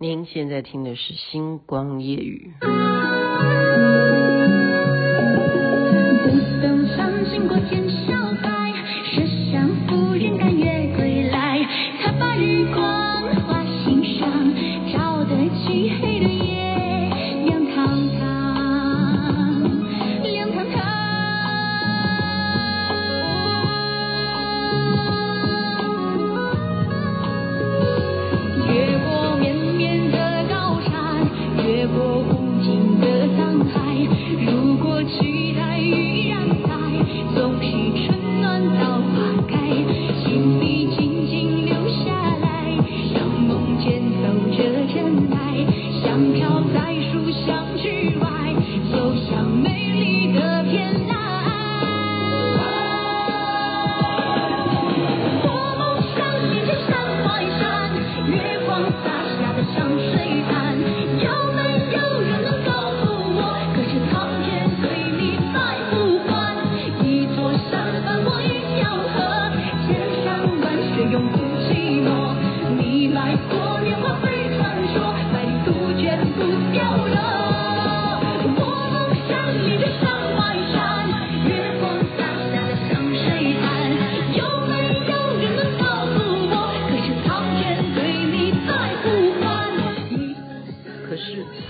您现在听的是《星光夜语》。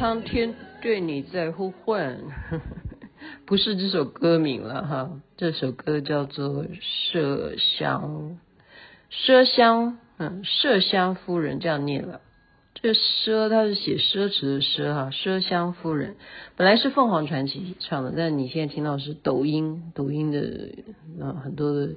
苍天对你在呼唤，不是这首歌名了哈，这首歌叫做麝香，麝香，嗯，麝香夫人这样念了，这个奢它是写奢侈的奢哈，麝香夫人。本来是凤凰传奇唱的，但你现在听到是抖音，抖音的啊很多的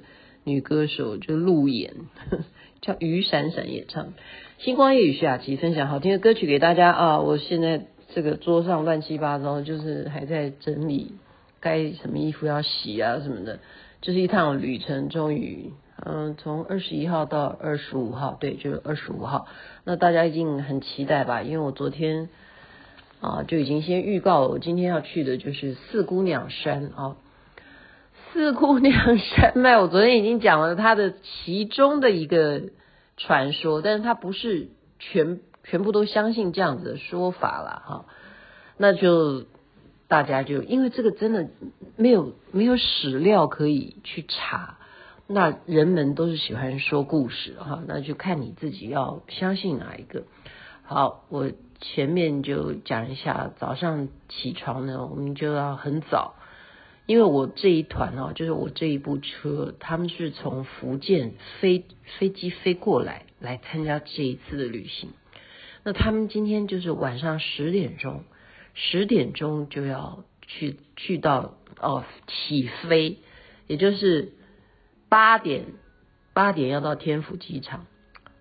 女歌手就路演，叫于闪闪也唱，星光夜语徐雅琪分享好听的歌曲给大家啊，我现在。这个桌上乱七八糟，就是还在整理，该什么衣服要洗啊什么的，就是一趟旅程，终于，嗯，从二十一号到二十五号，对，就是二十五号。那大家一定很期待吧？因为我昨天啊就已经先预告了，我今天要去的就是四姑娘山啊。四姑娘山脉，我昨天已经讲了它的其中的一个传说，但是它不是全。全部都相信这样子的说法了哈，那就大家就因为这个真的没有没有史料可以去查，那人们都是喜欢说故事哈，那就看你自己要相信哪一个。好，我前面就讲一下，早上起床呢，我们就要很早，因为我这一团哦，就是我这一部车，他们是从福建飞飞机飞过来来参加这一次的旅行。那他们今天就是晚上十点钟，十点钟就要去去到哦起飞，也就是八点八点要到天府机场。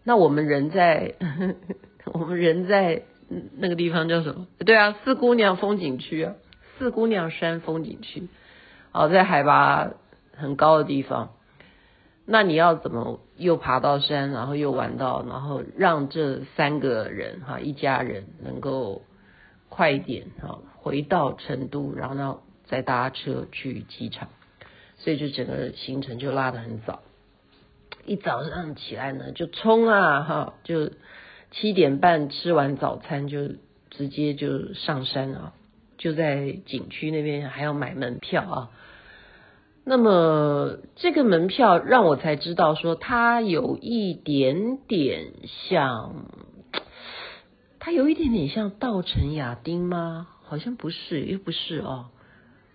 那我们人在 我们人在那个地方叫什么？对啊，四姑娘风景区啊，四姑娘山风景区，哦，在海拔很高的地方。那你要怎么又爬到山，然后又玩到，然后让这三个人哈一家人能够快一点哈回到成都，然后呢再搭车去机场，所以就整个行程就拉得很早，一早上起来呢就冲啊哈，就七点半吃完早餐就直接就上山啊，就在景区那边还要买门票啊。那么这个门票让我才知道说，它有一点点像，它有一点点像稻城亚丁吗？好像不是，又不是哦，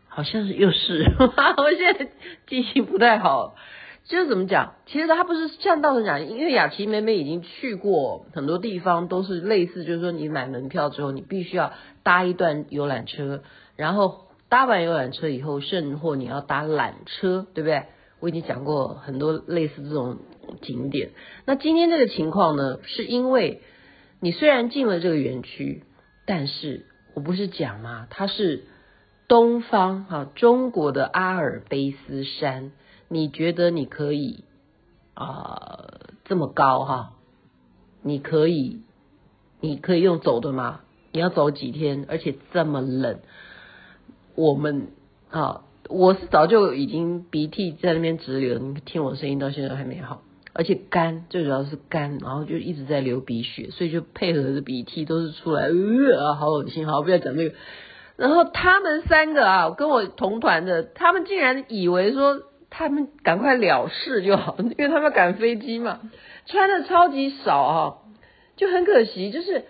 好像是又是，我现在记性不太好。就是怎么讲？其实它不是像稻城亚丁，因为雅琪妹妹已经去过很多地方，都是类似，就是说你买门票之后，你必须要搭一段游览车，然后。搭完游览车以后，甚或你要搭缆车，对不对？我已经讲过很多类似这种景点。那今天这个情况呢，是因为你虽然进了这个园区，但是我不是讲吗？它是东方啊，中国的阿尔卑斯山。你觉得你可以啊、这么高哈？你可以，你可以用走的吗？你要走几天？而且这么冷。我们啊，我是早就已经鼻涕在那边直流，你听我声音到现在还没好。而且干，最主要是干，然后就一直在流鼻血，所以就配合着鼻涕都是出来，呃，好恶心，好，不要讲这个。然后他们三个啊，跟我同团的，他们竟然以为说他们赶快了事就好，因为他们赶飞机嘛，穿的超级少啊，就很可惜。就是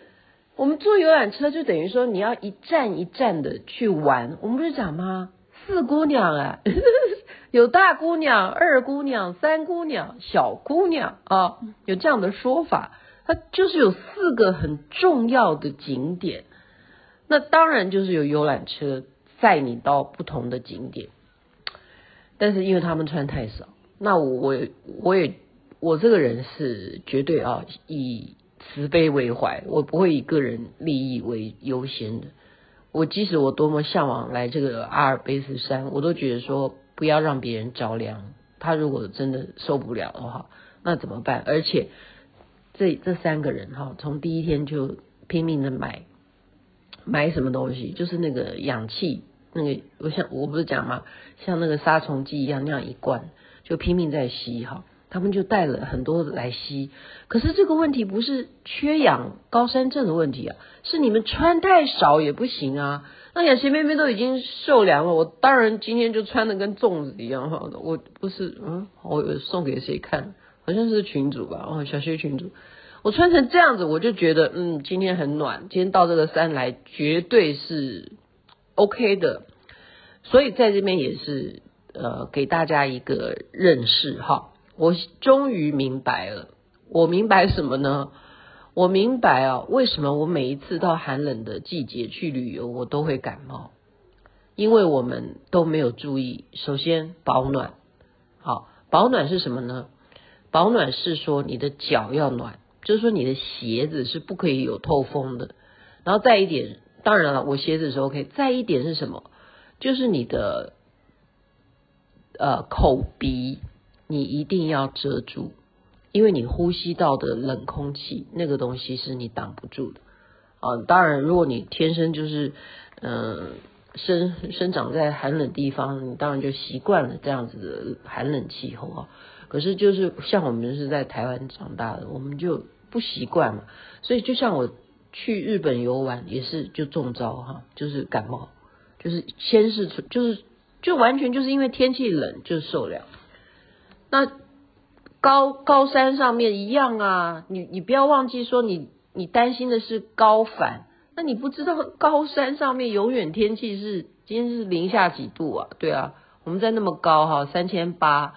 我们坐游览车，就等于说你要一站一站的去玩。我们不是讲吗？四姑娘啊。有大姑娘、二姑娘、三姑娘、小姑娘啊，有这样的说法。它就是有四个很重要的景点，那当然就是有游览车载你到不同的景点。但是因为他们穿太少，那我我也我也我这个人是绝对啊以慈悲为怀，我不会以个人利益为优先的。我即使我多么向往来这个阿尔卑斯山，我都觉得说。不要让别人着凉，他如果真的受不了的话，那怎么办？而且这这三个人哈，从第一天就拼命的买买什么东西，就是那个氧气，那个我想我不是讲嘛？像那个杀虫剂一样那样一罐，就拼命在吸哈。他们就带了很多来吸，可是这个问题不是缺氧高山症的问题啊，是你们穿太少也不行啊。那雅琪妹妹都已经受凉了，我当然今天就穿的跟粽子一样哈。我不是嗯，我送给谁看？好像是群主吧，哦，小学群主，我穿成这样子，我就觉得嗯，今天很暖，今天到这个山来绝对是 OK 的。所以在这边也是呃，给大家一个认识哈。我终于明白了，我明白什么呢？我明白啊，为什么我每一次到寒冷的季节去旅游，我都会感冒？因为我们都没有注意。首先保暖，好，保暖是什么呢？保暖是说你的脚要暖，就是说你的鞋子是不可以有透风的。然后再一点，当然了，我鞋子是 OK。再一点是什么？就是你的呃口鼻。你一定要遮住，因为你呼吸道的冷空气，那个东西是你挡不住的啊。当然，如果你天生就是嗯、生生长在寒冷地方，你当然就习惯了这样子的寒冷气候啊。可是就是像我们是在台湾长大的，我们就不习惯嘛。所以就像我去日本游玩也是就中招哈，就是感冒，就是先是就是就完全就是因为天气冷就受凉。那高高山上面一样啊，你你不要忘记说你你担心的是高反，那你不知道高山上面永远天气是今天是零下几度啊？对啊，我们在那么高哈，三千八、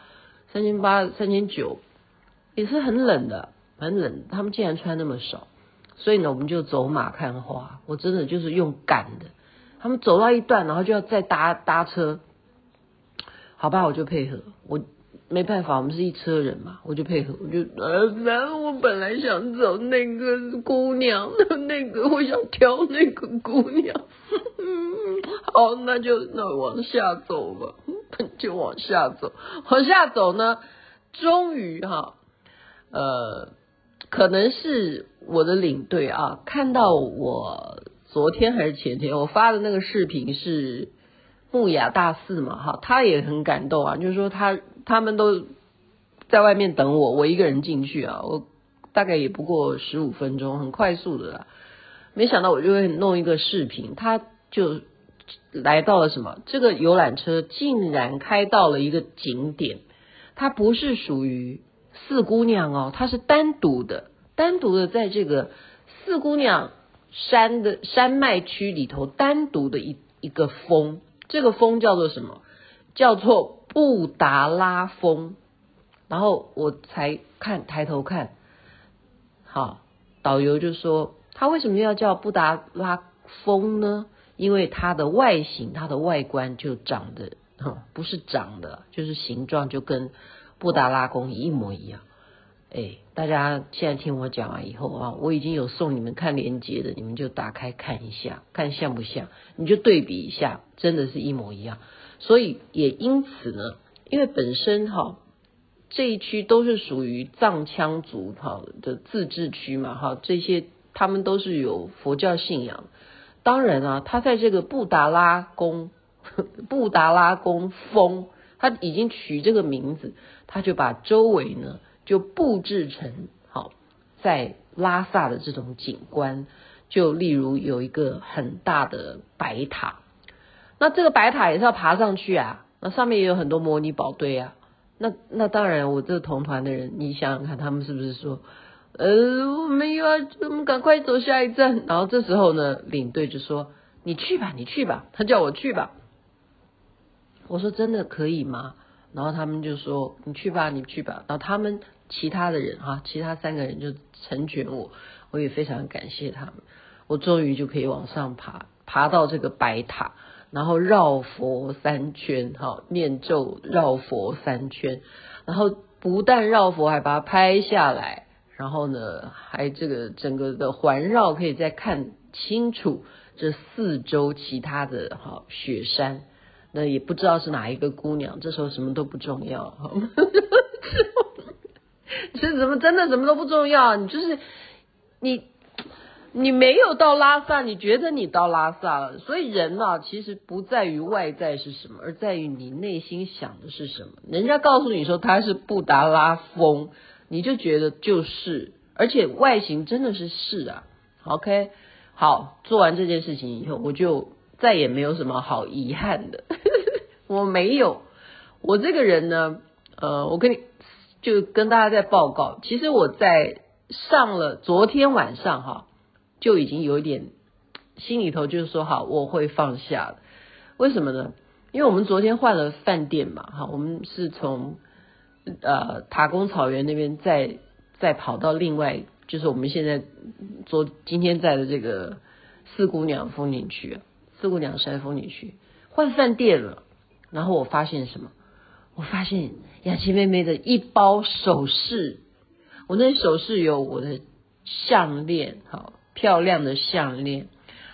三千八、三千九，也是很冷的，很冷。他们竟然穿那么少，所以呢，我们就走马看花。我真的就是用赶的，他们走到一段，然后就要再搭搭车，好吧，我就配合我。没办法，我们是一车人嘛，我就配合，我就呃，然后我本来想走那个姑娘，那个 我想挑那个姑娘，好，那就那往下走吧，就往下走，往下走呢，终于哈，呃，可能是我的领队啊，看到我昨天还是前天我发的那个视频是木雅大四嘛，哈，他也很感动啊，就是说他。他们都在外面等我，我一个人进去啊，我大概也不过十五分钟，很快速的啦。没想到我就会弄一个视频，他就来到了什么？这个游览车竟然开到了一个景点，它不是属于四姑娘哦，它是单独的，单独的在这个四姑娘山的山脉区里头单独的一一个峰，这个峰叫做什么？叫做。布达拉峰，然后我才看抬头看，好，导游就说他为什么要叫布达拉峰呢？因为它的外形，它的外观就长得，不是长的，就是形状就跟布达拉宫一模一样。哎，大家现在听我讲完以后啊，我已经有送你们看链接的，你们就打开看一下，看像不像？你就对比一下，真的是一模一样。所以也因此呢，因为本身哈这一区都是属于藏羌族哈的自治区嘛哈，这些他们都是有佛教信仰。当然啊，他在这个布达拉宫 布达拉宫峰，他已经取这个名字，他就把周围呢就布置成好在拉萨的这种景观，就例如有一个很大的白塔，那这个白塔也是要爬上去啊，那上面也有很多模拟宝堆啊，那那当然我这个同团的人，你想想看，他们是不是说，呃，我们又要我们赶快走下一站，然后这时候呢，领队就说你去吧，你去吧，他叫我去吧，我说真的可以吗？然后他们就说：“你去吧，你去吧。”然后他们其他的人哈，其他三个人就成全我，我也非常感谢他们。我终于就可以往上爬，爬到这个白塔，然后绕佛三圈，哈，念咒绕佛三圈，然后不但绕佛，还把它拍下来，然后呢，还这个整个的环绕可以再看清楚这四周其他的哈雪山。那也不知道是哪一个姑娘，这时候什么都不重要，哈 这怎么真的什么都不重要？你就是你，你没有到拉萨，你觉得你到拉萨了。所以人啊，其实不在于外在是什么，而在于你内心想的是什么。人家告诉你说他是布达拉宫，你就觉得就是，而且外形真的是是啊。OK，好，做完这件事情以后，我就。再也没有什么好遗憾的，我没有。我这个人呢，呃，我跟你就跟大家在报告，其实我在上了昨天晚上哈，就已经有一点心里头就是说好，我会放下了。为什么呢？因为我们昨天换了饭店嘛，哈，我们是从呃塔公草原那边再再跑到另外，就是我们现在昨今天在的这个四姑娘风景区。四姑娘山风景区换饭店了，然后我发现什么？我发现雅琪妹妹的一包首饰，我那首饰有我的项链，好漂亮的项链，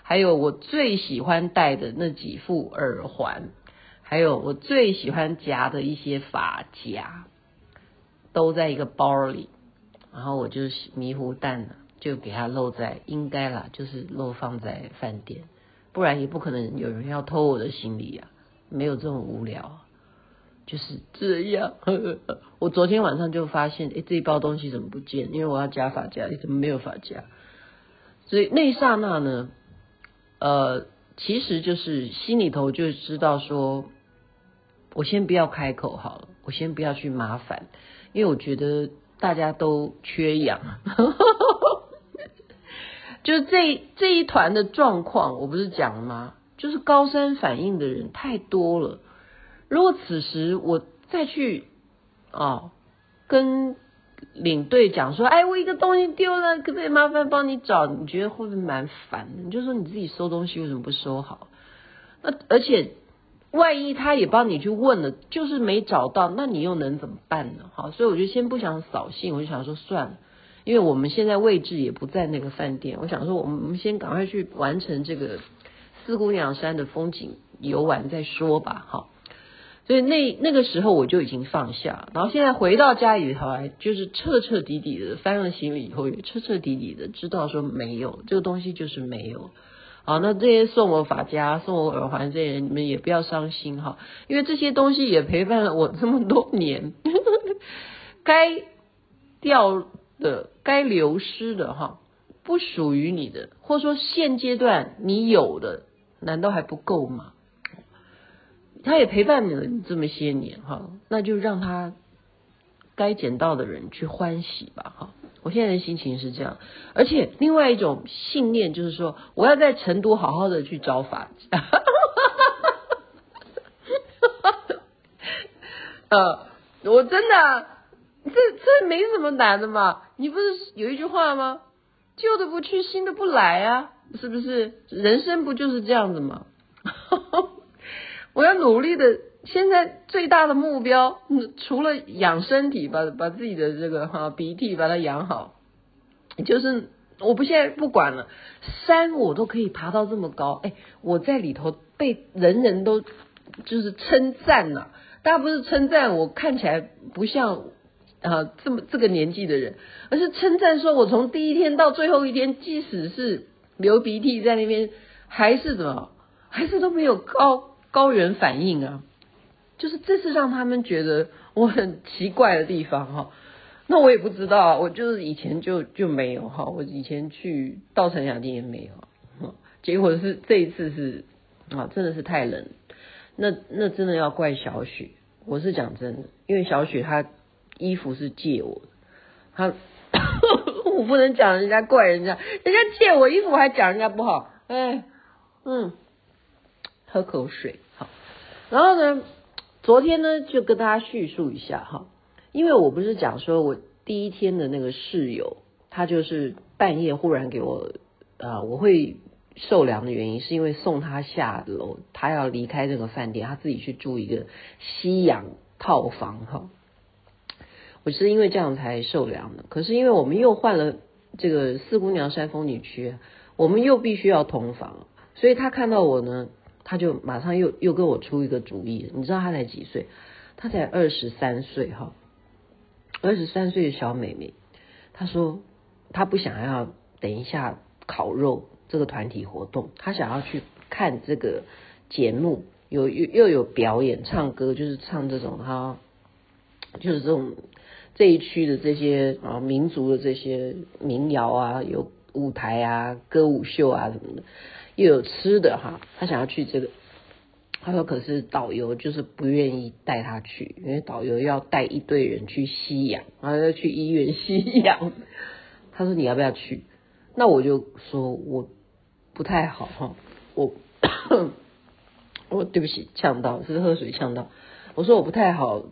还有我最喜欢戴的那几副耳环，还有我最喜欢夹的一些发夹，都在一个包里，然后我就迷糊蛋了，就给它漏在，应该啦，就是漏放在饭店。不然也不可能有人要偷我的行李呀，没有这么无聊，就是这样。我昨天晚上就发现，哎，这一包东西怎么不见？因为我要夹发夹，怎么没有发夹？所以那一刹那呢，呃，其实就是心里头就知道说，我先不要开口好了，我先不要去麻烦，因为我觉得大家都缺氧。就这这一团的状况，我不是讲了吗？就是高山反应的人太多了。如果此时我再去哦，跟领队讲说，哎，我一个东西丢了，可不可以麻烦帮你找？你觉得会不会蛮烦的？你就说你自己收东西为什么不收好？那而且万一他也帮你去问了，就是没找到，那你又能怎么办呢？好，所以我就先不想扫兴，我就想说算了。因为我们现在位置也不在那个饭店，我想说，我们先赶快去完成这个四姑娘山的风景游玩再说吧，好。所以那那个时候我就已经放下，然后现在回到家里头来，就是彻彻底底的翻了行李以后，也彻彻底底的知道说没有这个东西就是没有。好，那这些送我发夹、送我耳环这些人，你们也不要伤心哈，因为这些东西也陪伴了我这么多年，该掉。的该流失的哈，不属于你的，或者说现阶段你有的，难道还不够吗？他也陪伴你了这么些年哈，那就让他该捡到的人去欢喜吧哈。我现在的心情是这样，而且另外一种信念就是说，我要在成都好好的去找法。呃，我真的。这这没什么难的嘛，你不是有一句话吗？旧的不去，新的不来啊，是不是？人生不就是这样子吗？我要努力的，现在最大的目标，除了养身体，把把自己的这个哈鼻涕把它养好，就是我不现在不管了，山我都可以爬到这么高，哎，我在里头被人人都就是称赞了，大家不是称赞我看起来不像。啊，这么这个年纪的人，而是称赞说，我从第一天到最后一天，即使是流鼻涕在那边，还是怎么，还是都没有高高原反应啊，就是这是让他们觉得我很奇怪的地方哈。那我也不知道，我就是以前就就没有哈，我以前去稻城亚丁也没有，结果是这一次是啊，真的是太冷，那那真的要怪小雪，我是讲真的，因为小雪她衣服是借我的，她 我不能讲人家怪人家，人家借我衣服我还讲人家不好，哎，嗯，喝口水好，然后呢，昨天呢就跟大家叙述一下哈。因为我不是讲说，我第一天的那个室友，他就是半夜忽然给我，呃，我会受凉的原因，是因为送他下楼，他要离开这个饭店，他自己去住一个西洋套房哈。我是因为这样才受凉的，可是因为我们又换了这个四姑娘山风景区，我们又必须要同房，所以他看到我呢，他就马上又又给我出一个主意。你知道他才几岁？他才二十三岁哈。二十三岁的小妹妹，她说她不想要等一下烤肉这个团体活动，她想要去看这个节目，有又又有表演唱歌，就是唱这种哈，就是这种这一区的这些啊民族的这些民谣啊，有舞台啊歌舞秀啊什么的，又有吃的哈，他想要去这个。他说：“可是导游就是不愿意带他去，因为导游要带一堆人去吸氧，然后要去医院吸氧。”他说：“你要不要去？”那我就说：“我不太好哈，我 我对不起，呛到是喝水呛到。”我说：“我不太好，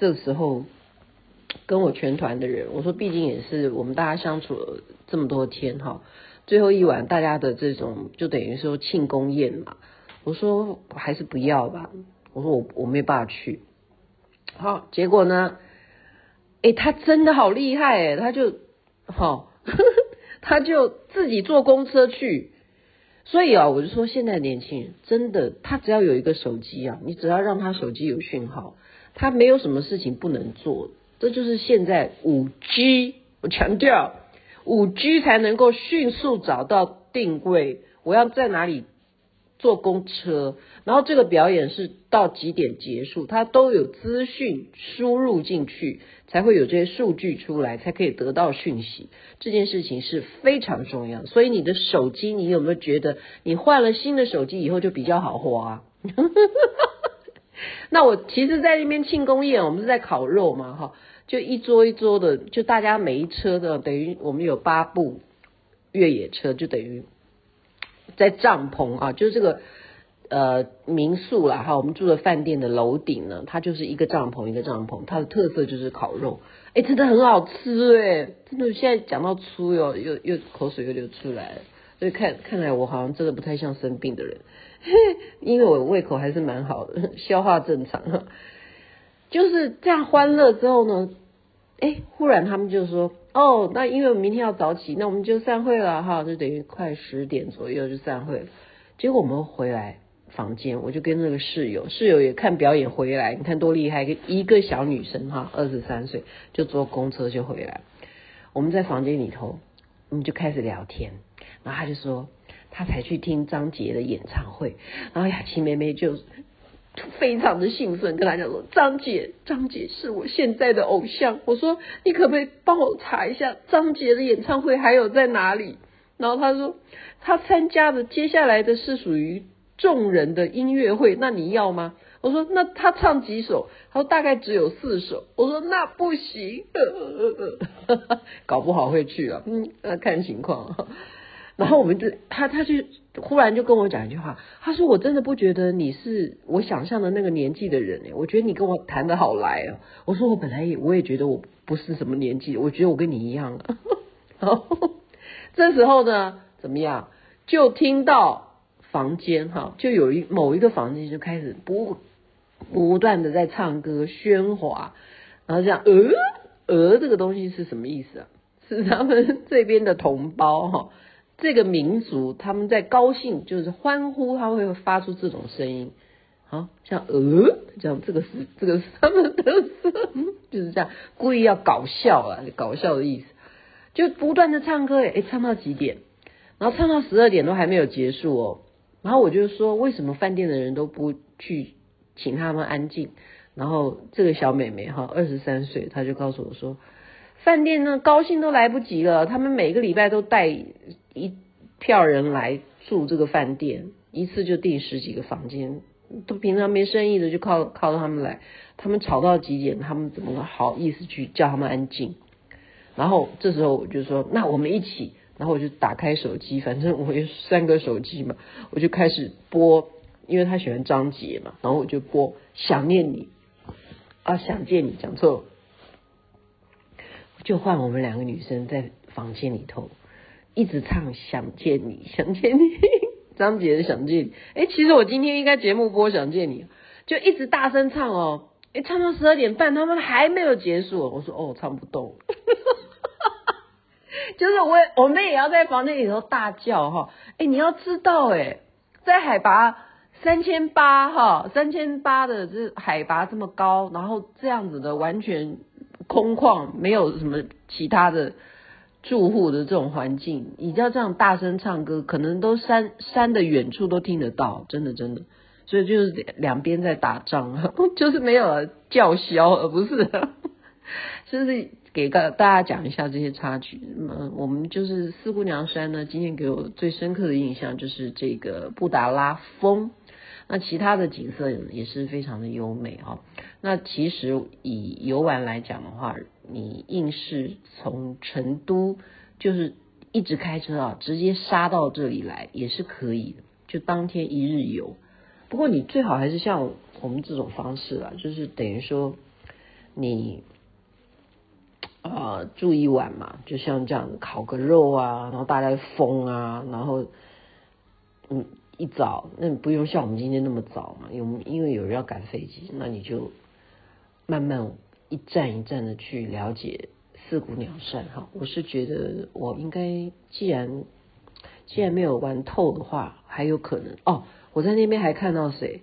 这时候跟我全团的人，我说毕竟也是我们大家相处了这么多天哈，最后一晚大家的这种就等于说庆功宴嘛。”我说还是不要吧。我说我我没办法去。好，结果呢？哎，他真的好厉害哎，他就好，他就自己坐公车去。所以啊，我就说现在年轻人真的，他只要有一个手机啊，你只要让他手机有讯号，他没有什么事情不能做。这就是现在五 G，我强调五 G 才能够迅速找到定位，我要在哪里。坐公车，然后这个表演是到几点结束，它都有资讯输入进去，才会有这些数据出来，才可以得到讯息。这件事情是非常重要，所以你的手机，你有没有觉得你换了新的手机以后就比较好花？那我其实，在那边庆功宴，我们是在烤肉嘛，哈，就一桌一桌的，就大家每一车的，等于我们有八部越野车，就等于。在帐篷啊，就是这个呃民宿啦哈，我们住的饭店的楼顶呢，它就是一个帐篷一个帐篷，它的特色就是烤肉，哎，真的很好吃哎，真的现在讲到粗哟，又又口水又流出来。了，所以看看来我好像真的不太像生病的人，因为我胃口还是蛮好的，消化正常，就是这样欢乐之后呢，哎，忽然他们就说。哦，那因为我明天要早起，那我们就散会了哈，就等于快十点左右就散会了。结果我们回来房间，我就跟那个室友，室友也看表演回来，你看多厉害，一个小女生哈，二十三岁就坐公车就回来。我们在房间里头，我们就开始聊天，然后他就说他才去听张杰的演唱会，然后雅琪妹妹就。非常的兴奋，跟他讲说：“张杰，张杰是我现在的偶像。”我说：“你可不可以帮我查一下张杰的演唱会还有在哪里？”然后他说：“他参加的接下来的是属于众人的音乐会，那你要吗？”我说：“那他唱几首？”他说：“大概只有四首。”我说：“那不行，搞不好会去啊。”嗯，那看情况。然后我们就他他就忽然就跟我讲一句话，他说，我真的不觉得你是我想象的那个年纪的人，我觉得你跟我谈得好来哦。我说我本来也我也觉得我不是什么年纪，我觉得我跟你一样。然 后这时候呢，怎么样？就听到房间哈，就有一某一个房间就开始不不断的在唱歌喧哗，然后这样呃呃这个东西是什么意思啊？是他们这边的同胞哈。这个民族他们在高兴，就是欢呼，他会发出这种声音，好像呃，这样这个是这个是他们的，就是这样故意要搞笑啊，搞笑的意思，就不断的唱歌，诶，唱到几点？然后唱到十二点都还没有结束哦。然后我就说，为什么饭店的人都不去请他们安静？然后这个小妹妹哈，二十三岁，她就告诉我说，饭店呢高兴都来不及了，他们每个礼拜都带一票人来住这个饭店，一次就订十几个房间，都平常没生意的就靠靠他们来，他们吵到极点，他们怎么好意思去叫他们安静？然后这时候我就说，那我们一起，然后我就打开手机，反正我有三个手机嘛，我就开始播，因为他喜欢张杰嘛，然后我就播想念你啊，想见你，讲错了，就换我们两个女生在房间里头一直唱想见你，想见你，张杰的想见你，哎，其实我今天应该节目播想见你，就一直大声唱哦。哎，唱到十二点半，他们还没有结束。我说哦，唱不动，就是我我们也要在房间里头大叫哈。哎，你要知道，哎，在海拔三千八哈，三千八的这海拔这么高，然后这样子的完全空旷，没有什么其他的住户的这种环境，你要这样大声唱歌，可能都山山的远处都听得到，真的真的。所以就是两边在打仗，就是没有叫嚣，而不是，就是给大大家讲一下这些插曲。嗯，我们就是四姑娘山呢，今天给我最深刻的印象就是这个布达拉峰。那其他的景色也是非常的优美哈。那其实以游玩来讲的话，你硬是从成都就是一直开车啊，直接杀到这里来也是可以的，就当天一日游。不过你最好还是像我们这种方式啦，就是等于说你啊、住一晚嘛，就像这样烤个肉啊，然后大家疯啊，然后嗯一早那不用像我们今天那么早嘛，因为因为有人要赶飞机，那你就慢慢一站一站的去了解四姑娘山哈。我是觉得我应该既然既然没有玩透的话，还有可能哦。我在那边还看到谁？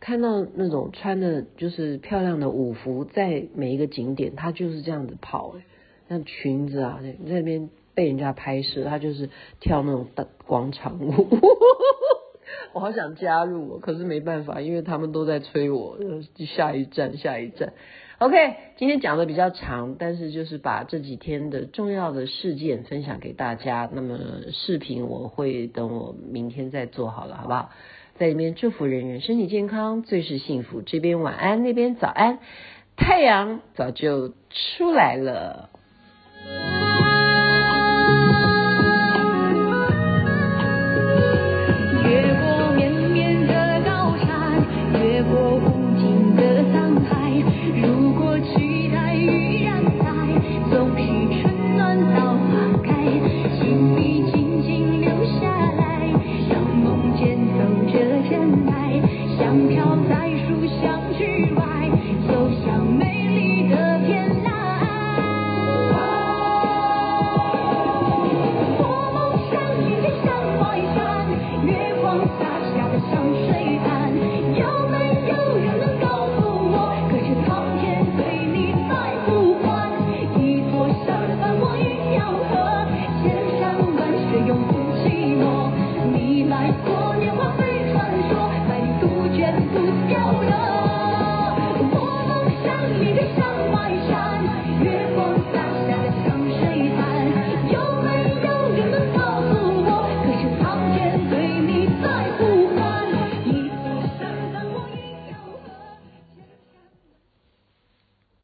看到那种穿的就是漂亮的舞服，在每一个景点，他就是这样子跑，哎，像裙子啊，在那边被人家拍摄，他就是跳那种大广场舞。我好想加入，可是没办法，因为他们都在催我，下一站，下一站。OK，今天讲的比较长，但是就是把这几天的重要的事件分享给大家。那么视频我会等我明天再做好了，好不好？在里面祝福人人身体健康，最是幸福。这边晚安，那边早安，太阳早就出来了。